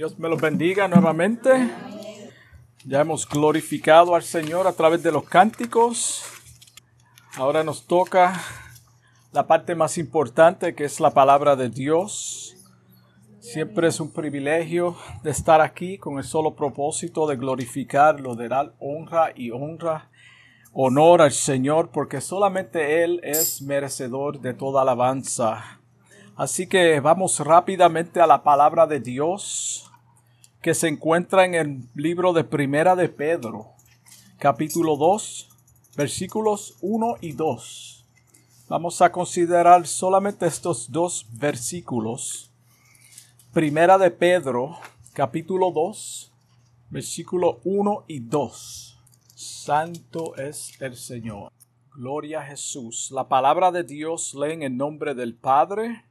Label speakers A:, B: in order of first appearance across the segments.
A: Dios me los bendiga nuevamente. Ya hemos glorificado al Señor a través de los cánticos. Ahora nos toca la parte más importante que es la palabra de Dios. Siempre es un privilegio de estar aquí con el solo propósito de glorificarlo, de dar honra y honra, honor al Señor, porque solamente Él es merecedor de toda alabanza. Así que vamos rápidamente a la palabra de Dios que se encuentra en el libro de Primera de Pedro, capítulo 2, versículos 1 y 2. Vamos a considerar solamente estos dos versículos. Primera de Pedro, capítulo 2, versículo 1 y 2. Santo es el Señor. Gloria a Jesús. La palabra de Dios lee en nombre del Padre,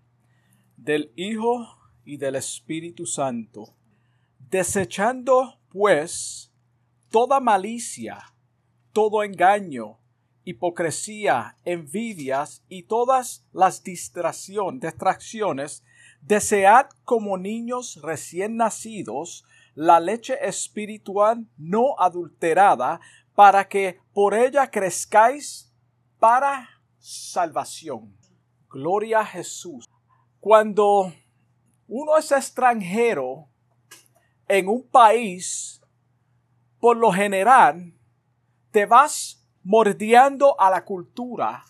A: del Hijo y del Espíritu Santo. Desechando, pues, toda malicia, todo engaño, hipocresía, envidias y todas las distracción, distracciones, desead como niños recién nacidos la leche espiritual no adulterada, para que por ella crezcáis para salvación. Gloria a Jesús. Cuando uno es extranjero en un país, por lo general, te vas mordiendo a la cultura.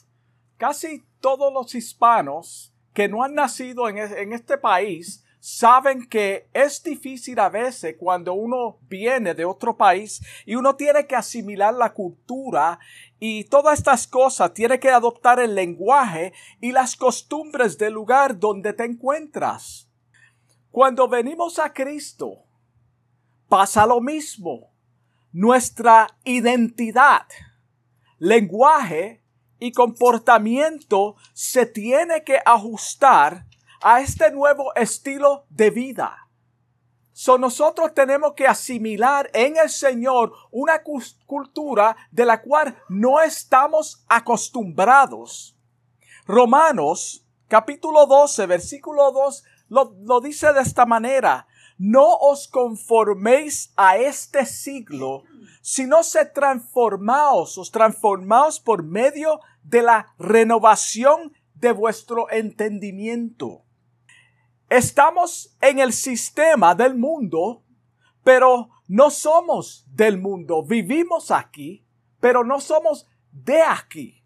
A: Casi todos los hispanos que no han nacido en, en este país saben que es difícil a veces cuando uno viene de otro país y uno tiene que asimilar la cultura y todas estas cosas, tiene que adoptar el lenguaje y las costumbres del lugar donde te encuentras. Cuando venimos a Cristo, pasa lo mismo. Nuestra identidad, lenguaje y comportamiento se tiene que ajustar a este nuevo estilo de vida. So nosotros tenemos que asimilar en el Señor una cultura de la cual no estamos acostumbrados. Romanos capítulo 12 versículo 2 lo, lo dice de esta manera no os conforméis a este siglo, sino se transformaos, os transformaos por medio de la renovación de vuestro entendimiento. Estamos en el sistema del mundo, pero no somos del mundo. Vivimos aquí, pero no somos de aquí.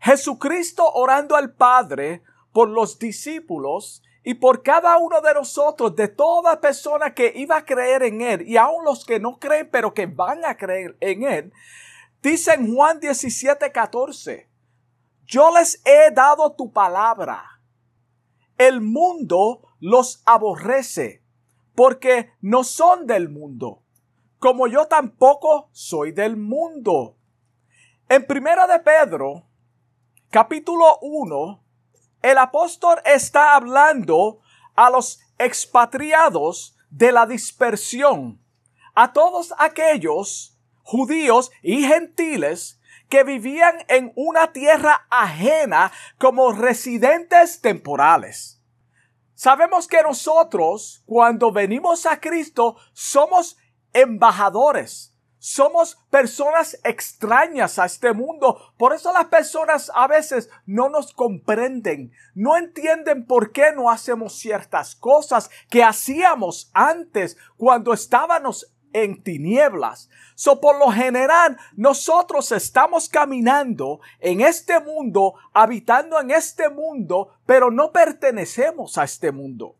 A: Jesucristo orando al Padre por los discípulos y por cada uno de nosotros, de toda persona que iba a creer en Él, y aun los que no creen, pero que van a creer en Él, dice en Juan 17, 14, yo les he dado tu palabra. El mundo los aborrece, porque no son del mundo, como yo tampoco soy del mundo. En primera de Pedro, capítulo 1, el apóstol está hablando a los expatriados de la dispersión, a todos aquellos judíos y gentiles que vivían en una tierra ajena como residentes temporales. Sabemos que nosotros, cuando venimos a Cristo, somos embajadores somos personas extrañas a este mundo. Por eso las personas a veces no nos comprenden, no entienden por qué no hacemos ciertas cosas que hacíamos antes cuando estábamos en tinieblas. So, por lo general, nosotros estamos caminando en este mundo, habitando en este mundo, pero no pertenecemos a este mundo.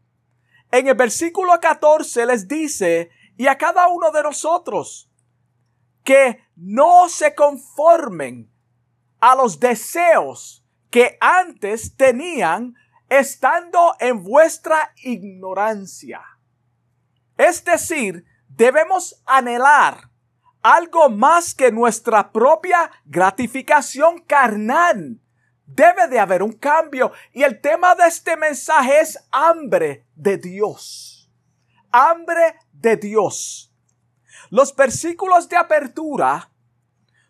A: En el versículo 14 les dice, y a cada uno de nosotros, que no se conformen a los deseos que antes tenían estando en vuestra ignorancia. Es decir, debemos anhelar algo más que nuestra propia gratificación carnal. Debe de haber un cambio. Y el tema de este mensaje es hambre de Dios. Hambre de Dios. Los versículos de apertura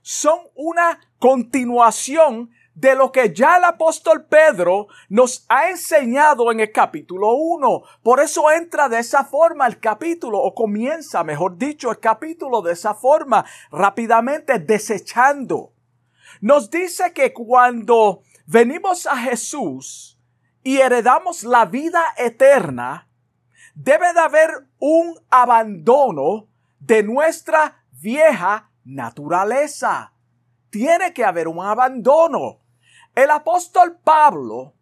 A: son una continuación de lo que ya el apóstol Pedro nos ha enseñado en el capítulo 1. Por eso entra de esa forma el capítulo, o comienza, mejor dicho, el capítulo de esa forma, rápidamente desechando. Nos dice que cuando venimos a Jesús y heredamos la vida eterna, debe de haber un abandono de nuestra vieja naturaleza. Tiene que haber un abandono. El apóstol Pablo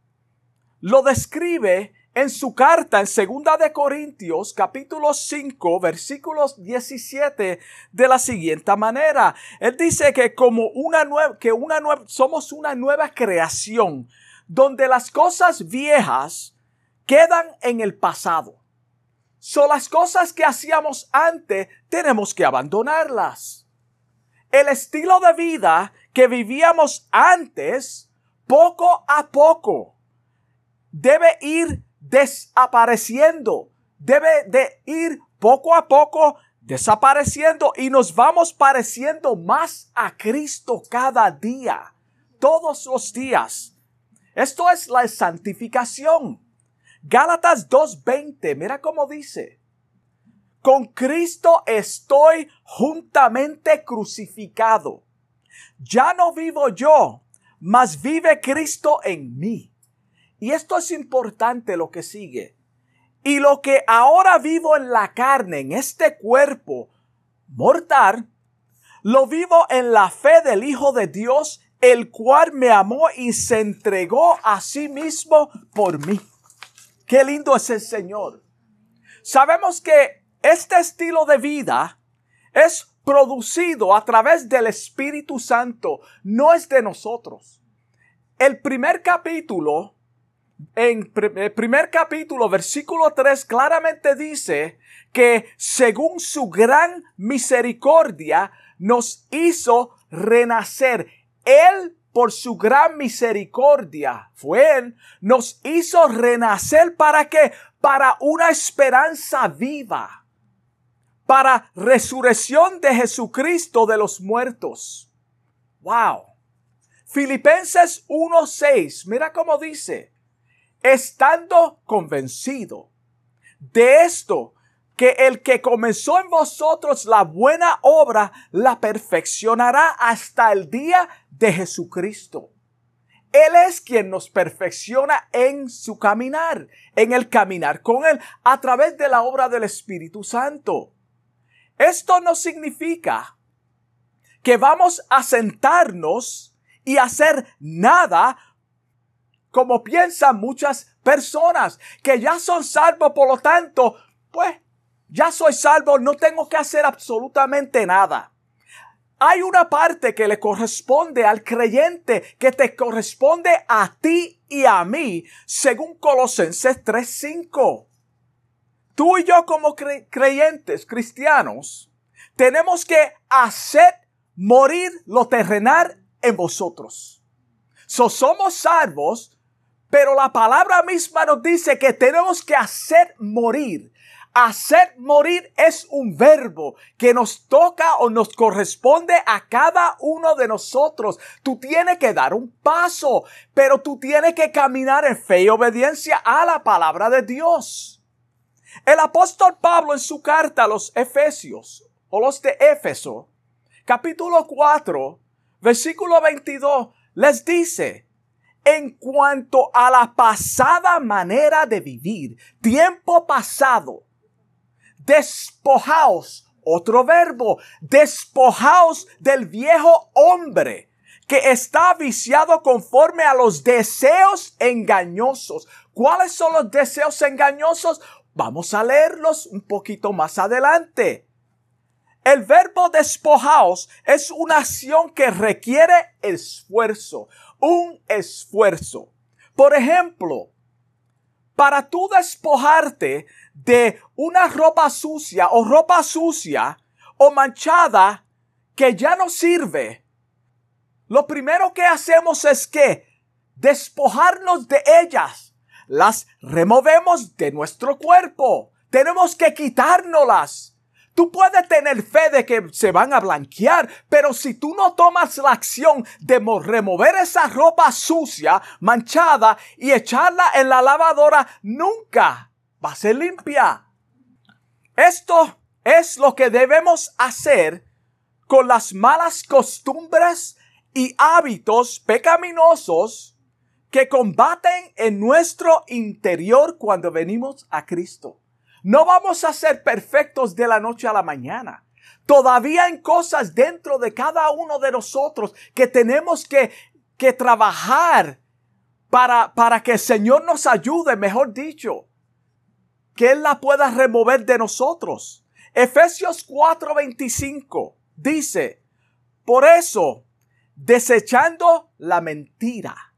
A: lo describe en su carta en Segunda de Corintios capítulo 5 versículos 17 de la siguiente manera. Él dice que como una nueva que una nueva somos una nueva creación donde las cosas viejas quedan en el pasado. Son las cosas que hacíamos antes tenemos que abandonarlas. El estilo de vida que vivíamos antes poco a poco debe ir desapareciendo, debe de ir poco a poco desapareciendo y nos vamos pareciendo más a Cristo cada día, todos los días. Esto es la santificación. Gálatas 2.20, mira cómo dice. Con Cristo estoy juntamente crucificado. Ya no vivo yo, mas vive Cristo en mí. Y esto es importante lo que sigue. Y lo que ahora vivo en la carne, en este cuerpo mortal, lo vivo en la fe del Hijo de Dios, el cual me amó y se entregó a sí mismo por mí. Qué lindo es el Señor. Sabemos que este estilo de vida es producido a través del Espíritu Santo, no es de nosotros. El primer capítulo, en el primer capítulo, versículo 3, claramente dice que según su gran misericordia nos hizo renacer. Él por su gran misericordia, fue Él, nos hizo renacer para qué? Para una esperanza viva para resurrección de Jesucristo de los muertos. Wow. Filipenses 1:6, mira cómo dice, estando convencido de esto, que el que comenzó en vosotros la buena obra la perfeccionará hasta el día de Jesucristo. Él es quien nos perfecciona en su caminar, en el caminar con Él, a través de la obra del Espíritu Santo. Esto no significa que vamos a sentarnos y hacer nada como piensan muchas personas que ya son salvos, por lo tanto, pues ya soy salvo, no tengo que hacer absolutamente nada. Hay una parte que le corresponde al creyente, que te corresponde a ti y a mí, según Colosenses 3:5 tú y yo como creyentes cristianos tenemos que hacer morir lo terrenal en vosotros. So, somos salvos, pero la palabra misma nos dice que tenemos que hacer morir. Hacer morir es un verbo que nos toca o nos corresponde a cada uno de nosotros. Tú tienes que dar un paso, pero tú tienes que caminar en fe y obediencia a la palabra de Dios. El apóstol Pablo en su carta a los Efesios o los de Éfeso, capítulo 4, versículo 22, les dice, en cuanto a la pasada manera de vivir, tiempo pasado, despojaos, otro verbo, despojaos del viejo hombre que está viciado conforme a los deseos engañosos. ¿Cuáles son los deseos engañosos? Vamos a leerlos un poquito más adelante. El verbo despojaos es una acción que requiere esfuerzo, un esfuerzo. Por ejemplo, para tú despojarte de una ropa sucia o ropa sucia o manchada que ya no sirve, lo primero que hacemos es que despojarnos de ellas las removemos de nuestro cuerpo. Tenemos que quitárnoslas. Tú puedes tener fe de que se van a blanquear, pero si tú no tomas la acción de remover esa ropa sucia, manchada y echarla en la lavadora, nunca va a ser limpia. Esto es lo que debemos hacer con las malas costumbres y hábitos pecaminosos que combaten en nuestro interior cuando venimos a Cristo. No vamos a ser perfectos de la noche a la mañana. Todavía hay cosas dentro de cada uno de nosotros que tenemos que, que trabajar para, para que el Señor nos ayude, mejor dicho, que Él la pueda remover de nosotros. Efesios 4:25 dice, por eso, desechando la mentira,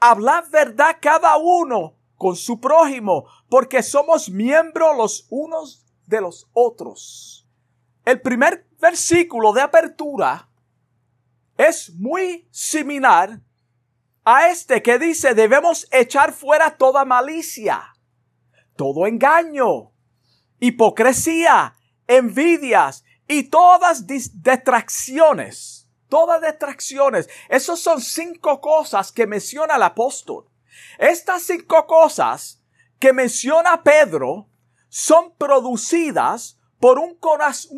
A: hablad verdad cada uno con su prójimo, porque somos miembros los unos de los otros. El primer versículo de apertura es muy similar a este que dice debemos echar fuera toda malicia, todo engaño, hipocresía, envidias y todas distracciones. Todas distracciones. Esas son cinco cosas que menciona el apóstol. Estas cinco cosas que menciona Pedro son producidas por un,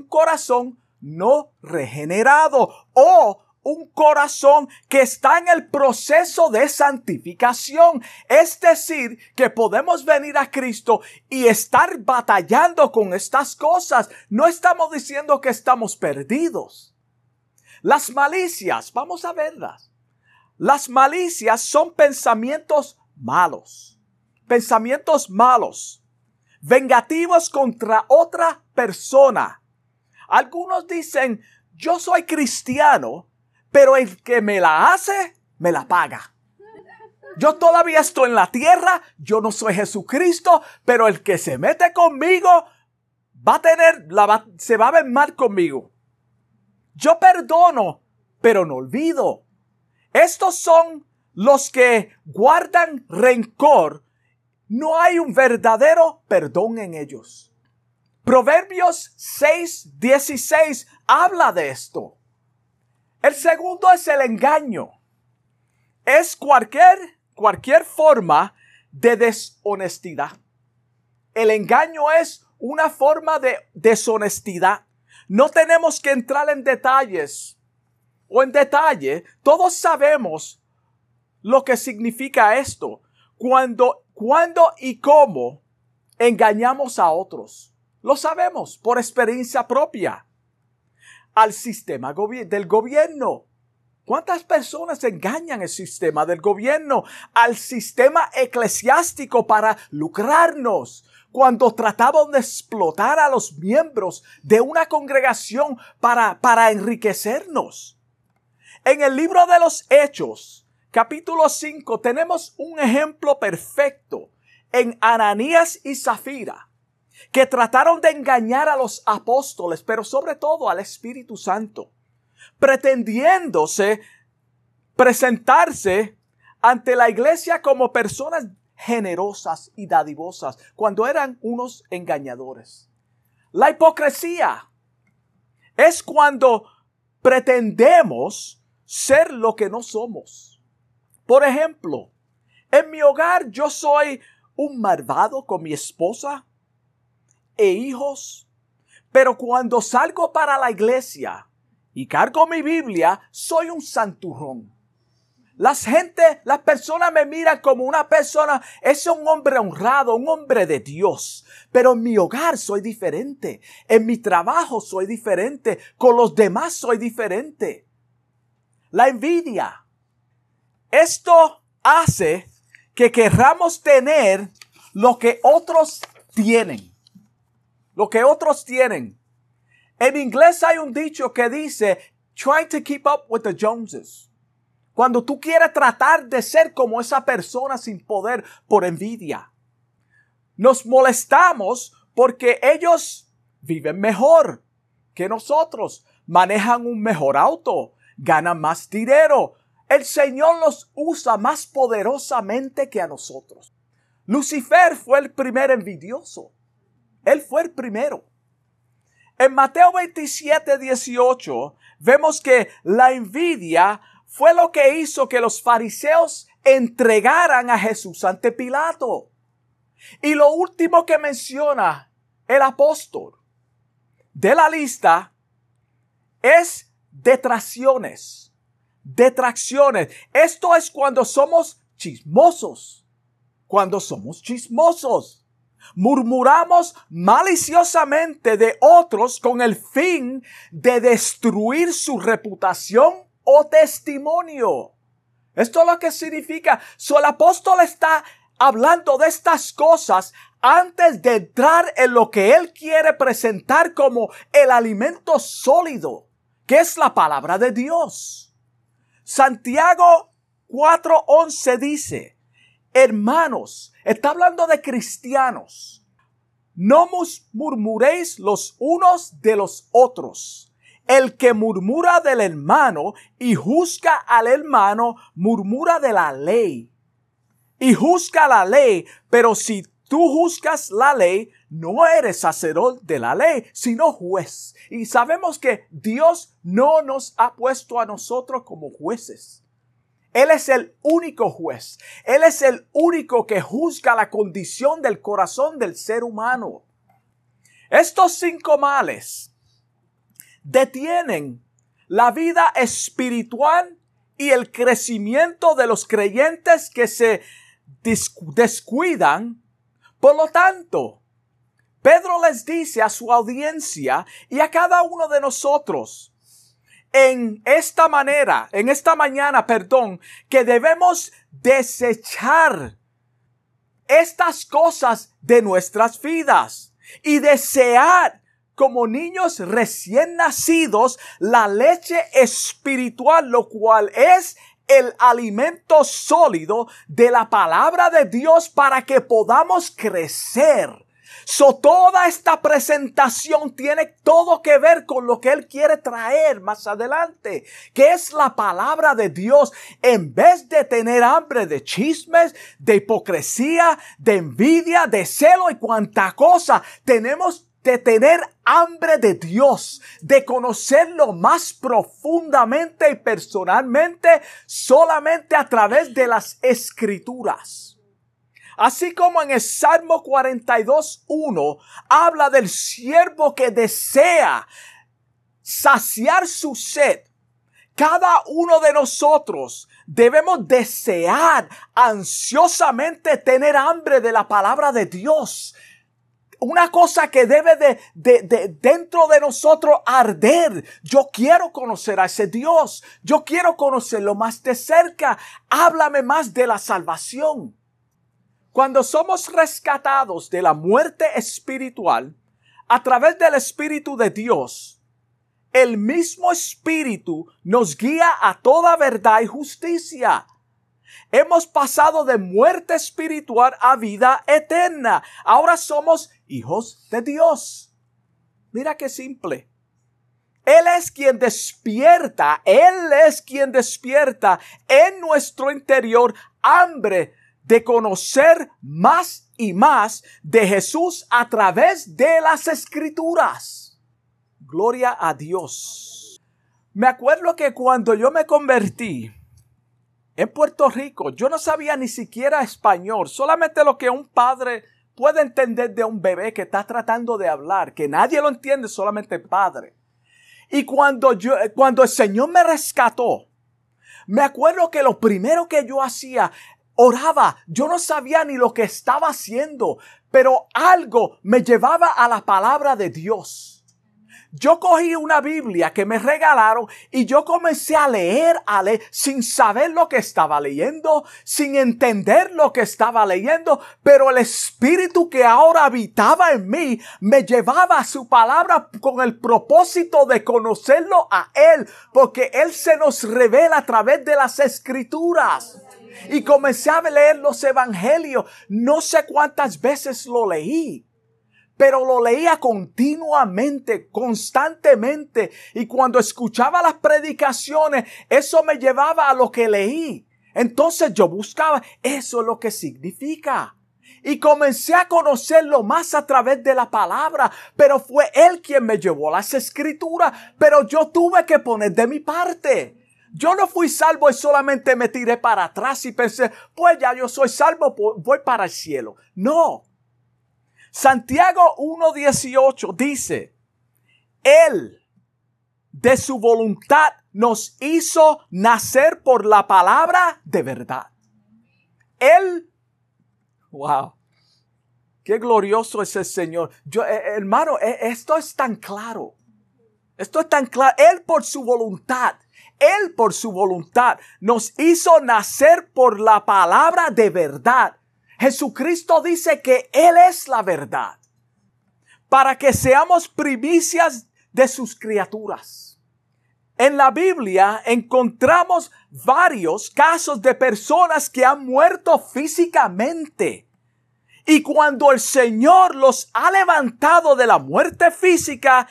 A: corazón no regenerado o un corazón que está en el proceso de santificación. Es decir, que podemos venir a Cristo y estar batallando con estas cosas. No estamos diciendo que estamos perdidos. Las malicias, vamos a verlas. Las malicias son pensamientos malos, pensamientos malos, vengativos contra otra persona. Algunos dicen, yo soy cristiano, pero el que me la hace, me la paga. Yo todavía estoy en la tierra, yo no soy Jesucristo, pero el que se mete conmigo va a tener, la se va a ver mal conmigo. Yo perdono, pero no olvido. Estos son los que guardan rencor. No hay un verdadero perdón en ellos. Proverbios 6, 16 habla de esto. El segundo es el engaño. Es cualquier, cualquier forma de deshonestidad. El engaño es una forma de deshonestidad. No tenemos que entrar en detalles o en detalle. Todos sabemos lo que significa esto. Cuando, cuando y cómo engañamos a otros. Lo sabemos por experiencia propia. Al sistema del gobierno. ¿Cuántas personas engañan el sistema del gobierno? Al sistema eclesiástico para lucrarnos. Cuando trataban de explotar a los miembros de una congregación para, para enriquecernos. En el libro de los Hechos, capítulo 5 tenemos un ejemplo perfecto en Ananías y Zafira, que trataron de engañar a los apóstoles, pero sobre todo al Espíritu Santo, pretendiéndose presentarse ante la iglesia como personas generosas y dadivosas, cuando eran unos engañadores. La hipocresía es cuando pretendemos ser lo que no somos. Por ejemplo, en mi hogar yo soy un malvado con mi esposa e hijos, pero cuando salgo para la iglesia y cargo mi Biblia, soy un santurrón. Las gente, las personas me miran como una persona, es un hombre honrado, un hombre de Dios. Pero en mi hogar soy diferente. En mi trabajo soy diferente. Con los demás soy diferente. La envidia esto hace que querramos tener lo que otros tienen. Lo que otros tienen. En inglés hay un dicho que dice, trying to keep up with the Joneses. Cuando tú quieres tratar de ser como esa persona sin poder por envidia. Nos molestamos porque ellos viven mejor que nosotros, manejan un mejor auto, ganan más dinero, el Señor los usa más poderosamente que a nosotros. Lucifer fue el primer envidioso. Él fue el primero. En Mateo 27, 18, vemos que la envidia fue lo que hizo que los fariseos entregaran a Jesús ante Pilato. Y lo último que menciona el apóstol de la lista es detracciones. Detracciones. Esto es cuando somos chismosos. Cuando somos chismosos. Murmuramos maliciosamente de otros con el fin de destruir su reputación o testimonio. Esto es lo que significa. So, el apóstol está hablando de estas cosas antes de entrar en lo que él quiere presentar como el alimento sólido, que es la palabra de Dios. Santiago 4:11 dice, hermanos, está hablando de cristianos, no murmuréis los unos de los otros. El que murmura del hermano y juzga al hermano, murmura de la ley y juzga la ley, pero si tú juzgas la ley, no eres sacerdote de la ley, sino juez. Y sabemos que Dios no nos ha puesto a nosotros como jueces. Él es el único juez. Él es el único que juzga la condición del corazón del ser humano. Estos cinco males detienen la vida espiritual y el crecimiento de los creyentes que se descuidan. Por lo tanto, Pedro les dice a su audiencia y a cada uno de nosotros, en esta manera, en esta mañana, perdón, que debemos desechar estas cosas de nuestras vidas y desear como niños recién nacidos la leche espiritual, lo cual es el alimento sólido de la palabra de Dios para que podamos crecer. So, toda esta presentación tiene todo que ver con lo que Él quiere traer más adelante, que es la palabra de Dios. En vez de tener hambre de chismes, de hipocresía, de envidia, de celo y cuanta cosa, tenemos de tener hambre de Dios, de conocerlo más profundamente y personalmente solamente a través de las escrituras. Así como en el Salmo 42.1 habla del siervo que desea saciar su sed, cada uno de nosotros debemos desear ansiosamente tener hambre de la palabra de Dios, una cosa que debe de, de, dentro de nosotros arder. Yo quiero conocer a ese Dios. Yo quiero conocerlo más de cerca. Háblame más de la salvación. Cuando somos rescatados de la muerte espiritual a través del Espíritu de Dios, el mismo Espíritu nos guía a toda verdad y justicia. Hemos pasado de muerte espiritual a vida eterna. Ahora somos hijos de Dios. Mira qué simple. Él es quien despierta, Él es quien despierta en nuestro interior hambre de conocer más y más de Jesús a través de las escrituras. Gloria a Dios. Me acuerdo que cuando yo me convertí, en Puerto Rico, yo no sabía ni siquiera español, solamente lo que un padre puede entender de un bebé que está tratando de hablar, que nadie lo entiende, solamente el padre. Y cuando yo, cuando el Señor me rescató, me acuerdo que lo primero que yo hacía, oraba, yo no sabía ni lo que estaba haciendo, pero algo me llevaba a la palabra de Dios yo cogí una Biblia que me regalaron y yo comencé a leer, a leer, sin saber lo que estaba leyendo, sin entender lo que estaba leyendo, pero el Espíritu que ahora habitaba en mí me llevaba a su palabra con el propósito de conocerlo a Él, porque Él se nos revela a través de las Escrituras. Y comencé a leer los Evangelios. No sé cuántas veces lo leí pero lo leía continuamente, constantemente. Y cuando escuchaba las predicaciones, eso me llevaba a lo que leí. Entonces yo buscaba, eso es lo que significa. y comencé a conocerlo más a través de la palabra, pero fue Él quien me llevó las escrituras, pero yo tuve que poner de mi parte. Yo no fui salvo y solamente me tiré para atrás y pensé, pues ya yo soy salvo, voy para el cielo. No. Santiago 1.18 dice, Él de su voluntad nos hizo nacer por la palabra de verdad. Él Wow. Qué glorioso es el Señor. Yo, eh, hermano, eh, esto es tan claro. Esto es tan claro. Él por su voluntad, Él por su voluntad nos hizo nacer por la palabra de verdad. Jesucristo dice que Él es la verdad. Para que seamos primicias de sus criaturas. En la Biblia encontramos varios casos de personas que han muerto físicamente. Y cuando el Señor los ha levantado de la muerte física,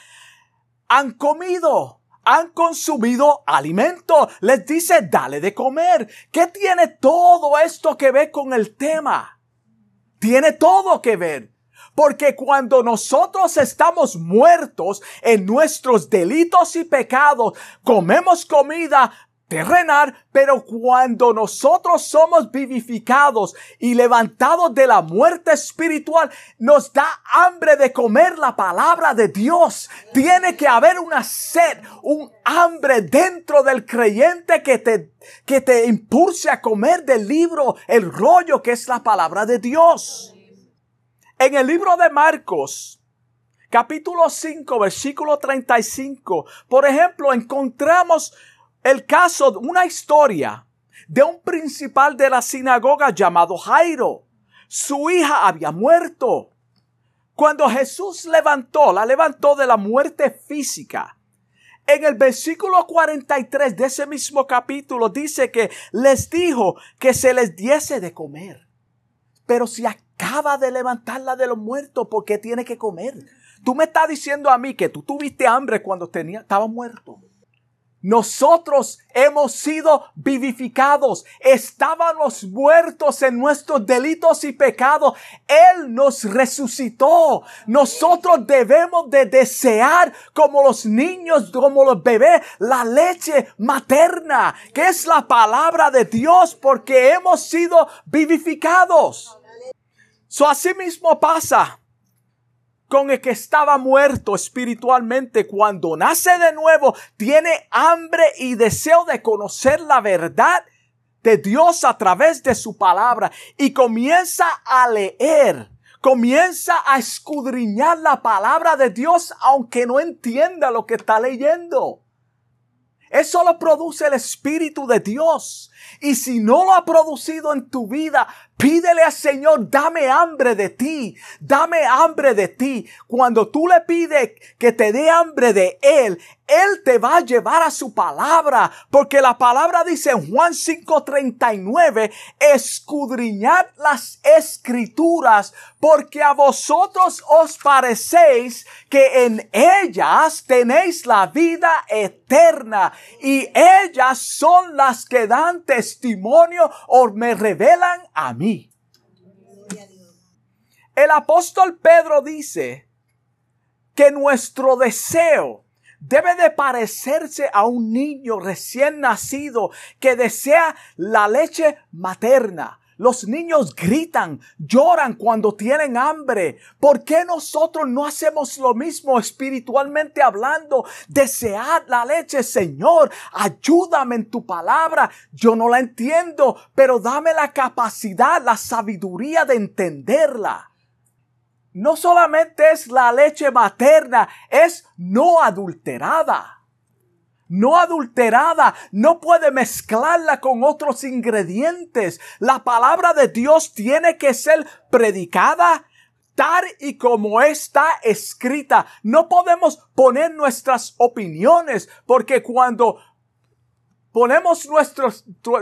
A: han comido, han consumido alimento. Les dice, dale de comer. ¿Qué tiene todo esto que ver con el tema? Tiene todo que ver. Porque cuando nosotros estamos muertos en nuestros delitos y pecados, comemos comida, terrenal, pero cuando nosotros somos vivificados y levantados de la muerte espiritual, nos da hambre de comer la palabra de Dios. Tiene que haber una sed, un hambre dentro del creyente que te, que te impulse a comer del libro, el rollo que es la palabra de Dios. En el libro de Marcos, capítulo 5, versículo 35, por ejemplo, encontramos el caso, una historia de un principal de la sinagoga llamado Jairo. Su hija había muerto. Cuando Jesús levantó, la levantó de la muerte física. En el versículo 43 de ese mismo capítulo dice que les dijo que se les diese de comer. Pero si acaba de levantarla de los muertos, ¿por qué tiene que comer? Tú me estás diciendo a mí que tú tuviste hambre cuando tenía, estaba muerto. Nosotros hemos sido vivificados. Estábamos muertos en nuestros delitos y pecados. Él nos resucitó. Nosotros debemos de desear como los niños, como los bebés, la leche materna, que es la palabra de Dios, porque hemos sido vivificados. So así mismo pasa con el que estaba muerto espiritualmente, cuando nace de nuevo, tiene hambre y deseo de conocer la verdad de Dios a través de su palabra y comienza a leer, comienza a escudriñar la palabra de Dios aunque no entienda lo que está leyendo. Eso lo produce el Espíritu de Dios. Y si no lo ha producido en tu vida, pídele al Señor, dame hambre de ti, dame hambre de ti. Cuando tú le pides que te dé hambre de Él, Él te va a llevar a su palabra, porque la palabra dice en Juan 5:39, escudriñad las escrituras, porque a vosotros os parecéis que en ellas tenéis la vida eterna, y ellas son las que dan testimonio o me revelan a mí. El apóstol Pedro dice que nuestro deseo debe de parecerse a un niño recién nacido que desea la leche materna. Los niños gritan, lloran cuando tienen hambre. ¿Por qué nosotros no hacemos lo mismo espiritualmente hablando? Desead la leche, Señor. Ayúdame en tu palabra. Yo no la entiendo, pero dame la capacidad, la sabiduría de entenderla. No solamente es la leche materna, es no adulterada no adulterada, no puede mezclarla con otros ingredientes. La palabra de Dios tiene que ser predicada tal y como está escrita. No podemos poner nuestras opiniones porque cuando ponemos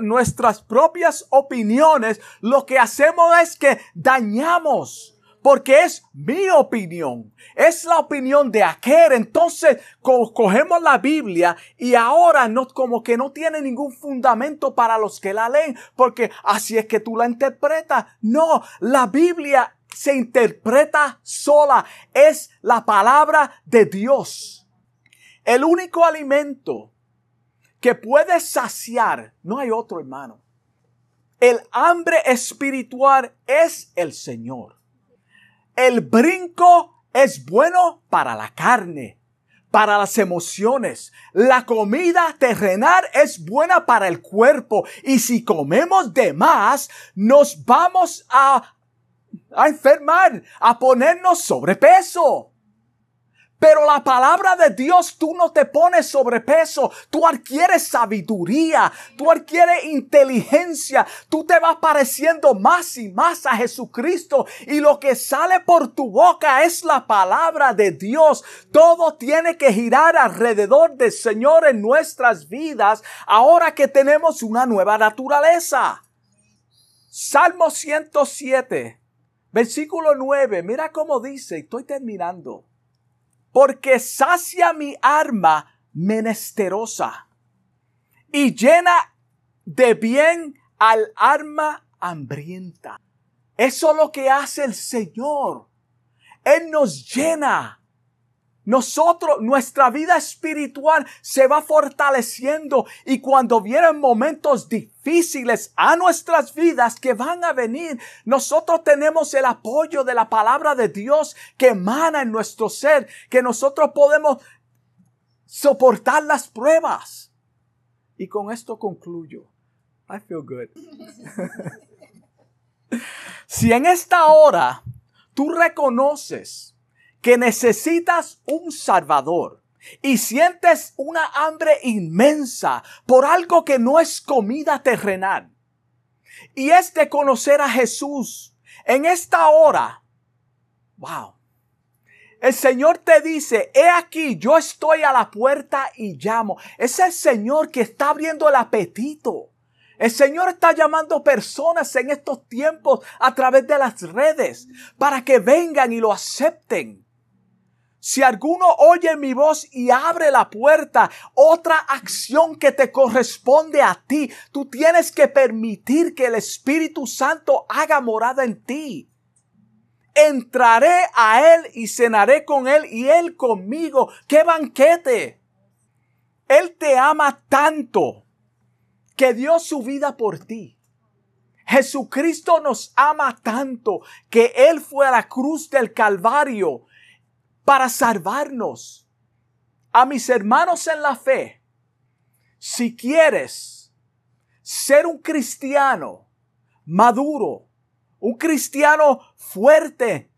A: nuestras propias opiniones, lo que hacemos es que dañamos porque es mi opinión, es la opinión de aquel. Entonces cogemos la Biblia y ahora no, como que no tiene ningún fundamento para los que la leen, porque así es que tú la interpretas. No, la Biblia se interpreta sola, es la palabra de Dios. El único alimento que puede saciar, no hay otro hermano. El hambre espiritual es el Señor. El brinco es bueno para la carne, para las emociones. La comida terrenal es buena para el cuerpo. Y si comemos de más, nos vamos a, a enfermar, a ponernos sobrepeso. Pero la palabra de Dios, tú no te pones sobrepeso, tú adquieres sabiduría, tú adquieres inteligencia, tú te vas pareciendo más y más a Jesucristo. Y lo que sale por tu boca es la palabra de Dios. Todo tiene que girar alrededor del Señor en nuestras vidas ahora que tenemos una nueva naturaleza. Salmo 107, versículo 9, mira cómo dice, estoy terminando porque sacia mi arma menesterosa y llena de bien al arma hambrienta. Eso es lo que hace el Señor. Él nos llena nosotros, nuestra vida espiritual se va fortaleciendo y cuando vienen momentos difíciles a nuestras vidas que van a venir, nosotros tenemos el apoyo de la palabra de Dios que emana en nuestro ser, que nosotros podemos soportar las pruebas. Y con esto concluyo. I feel good. si en esta hora tú reconoces que necesitas un Salvador y sientes una hambre inmensa por algo que no es comida terrenal, y es de conocer a Jesús en esta hora, wow. El Señor te dice, he aquí, yo estoy a la puerta y llamo. Es el Señor que está abriendo el apetito. El Señor está llamando personas en estos tiempos a través de las redes para que vengan y lo acepten. Si alguno oye mi voz y abre la puerta, otra acción que te corresponde a ti, tú tienes que permitir que el Espíritu Santo haga morada en ti. Entraré a Él y cenaré con Él y Él conmigo. ¡Qué banquete! Él te ama tanto que dio su vida por ti. Jesucristo nos ama tanto que Él fue a la cruz del Calvario para salvarnos. A mis hermanos en la fe, si quieres ser un cristiano maduro, un cristiano fuerte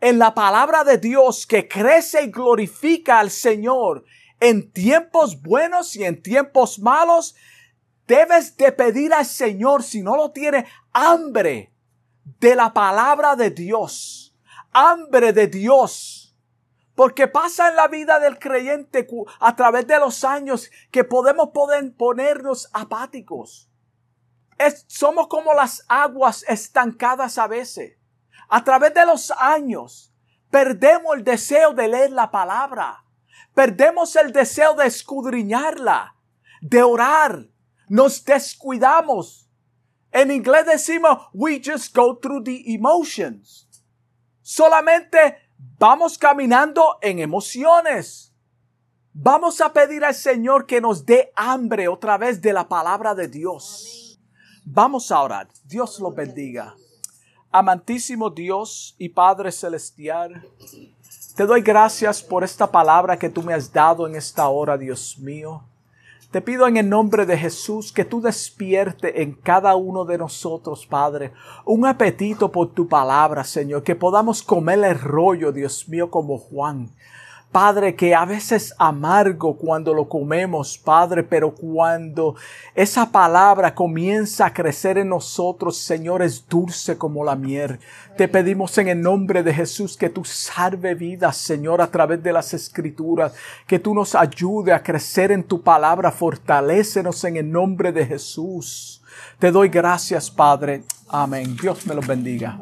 A: en la palabra de Dios que crece y glorifica al Señor en tiempos buenos y en tiempos malos, debes de pedir al Señor, si no lo tiene, hambre de la palabra de Dios, hambre de Dios porque pasa en la vida del creyente a través de los años que podemos ponernos apáticos. somos como las aguas estancadas a veces. A través de los años perdemos el deseo de leer la palabra. Perdemos el deseo de escudriñarla, de orar. Nos descuidamos. En inglés decimos, we just go through the emotions. Solamente Vamos caminando en emociones. Vamos a pedir al Señor que nos dé hambre otra vez de la palabra de Dios. Vamos a orar. Dios lo bendiga. Amantísimo Dios y Padre Celestial, te doy gracias por esta palabra que tú me has dado en esta hora, Dios mío. Te pido en el nombre de Jesús que tú despierte en cada uno de nosotros, Padre, un apetito por tu palabra, Señor, que podamos comer el rollo, Dios mío, como Juan, Padre, que a veces amargo cuando lo comemos, Padre, pero cuando esa palabra comienza a crecer en nosotros, Señor, es dulce como la miel. Te pedimos en el nombre de Jesús que tú salve vidas, Señor, a través de las escrituras, que tú nos ayude a crecer en tu palabra, fortalécenos en el nombre de Jesús. Te doy gracias, Padre. Amén. Dios me los bendiga.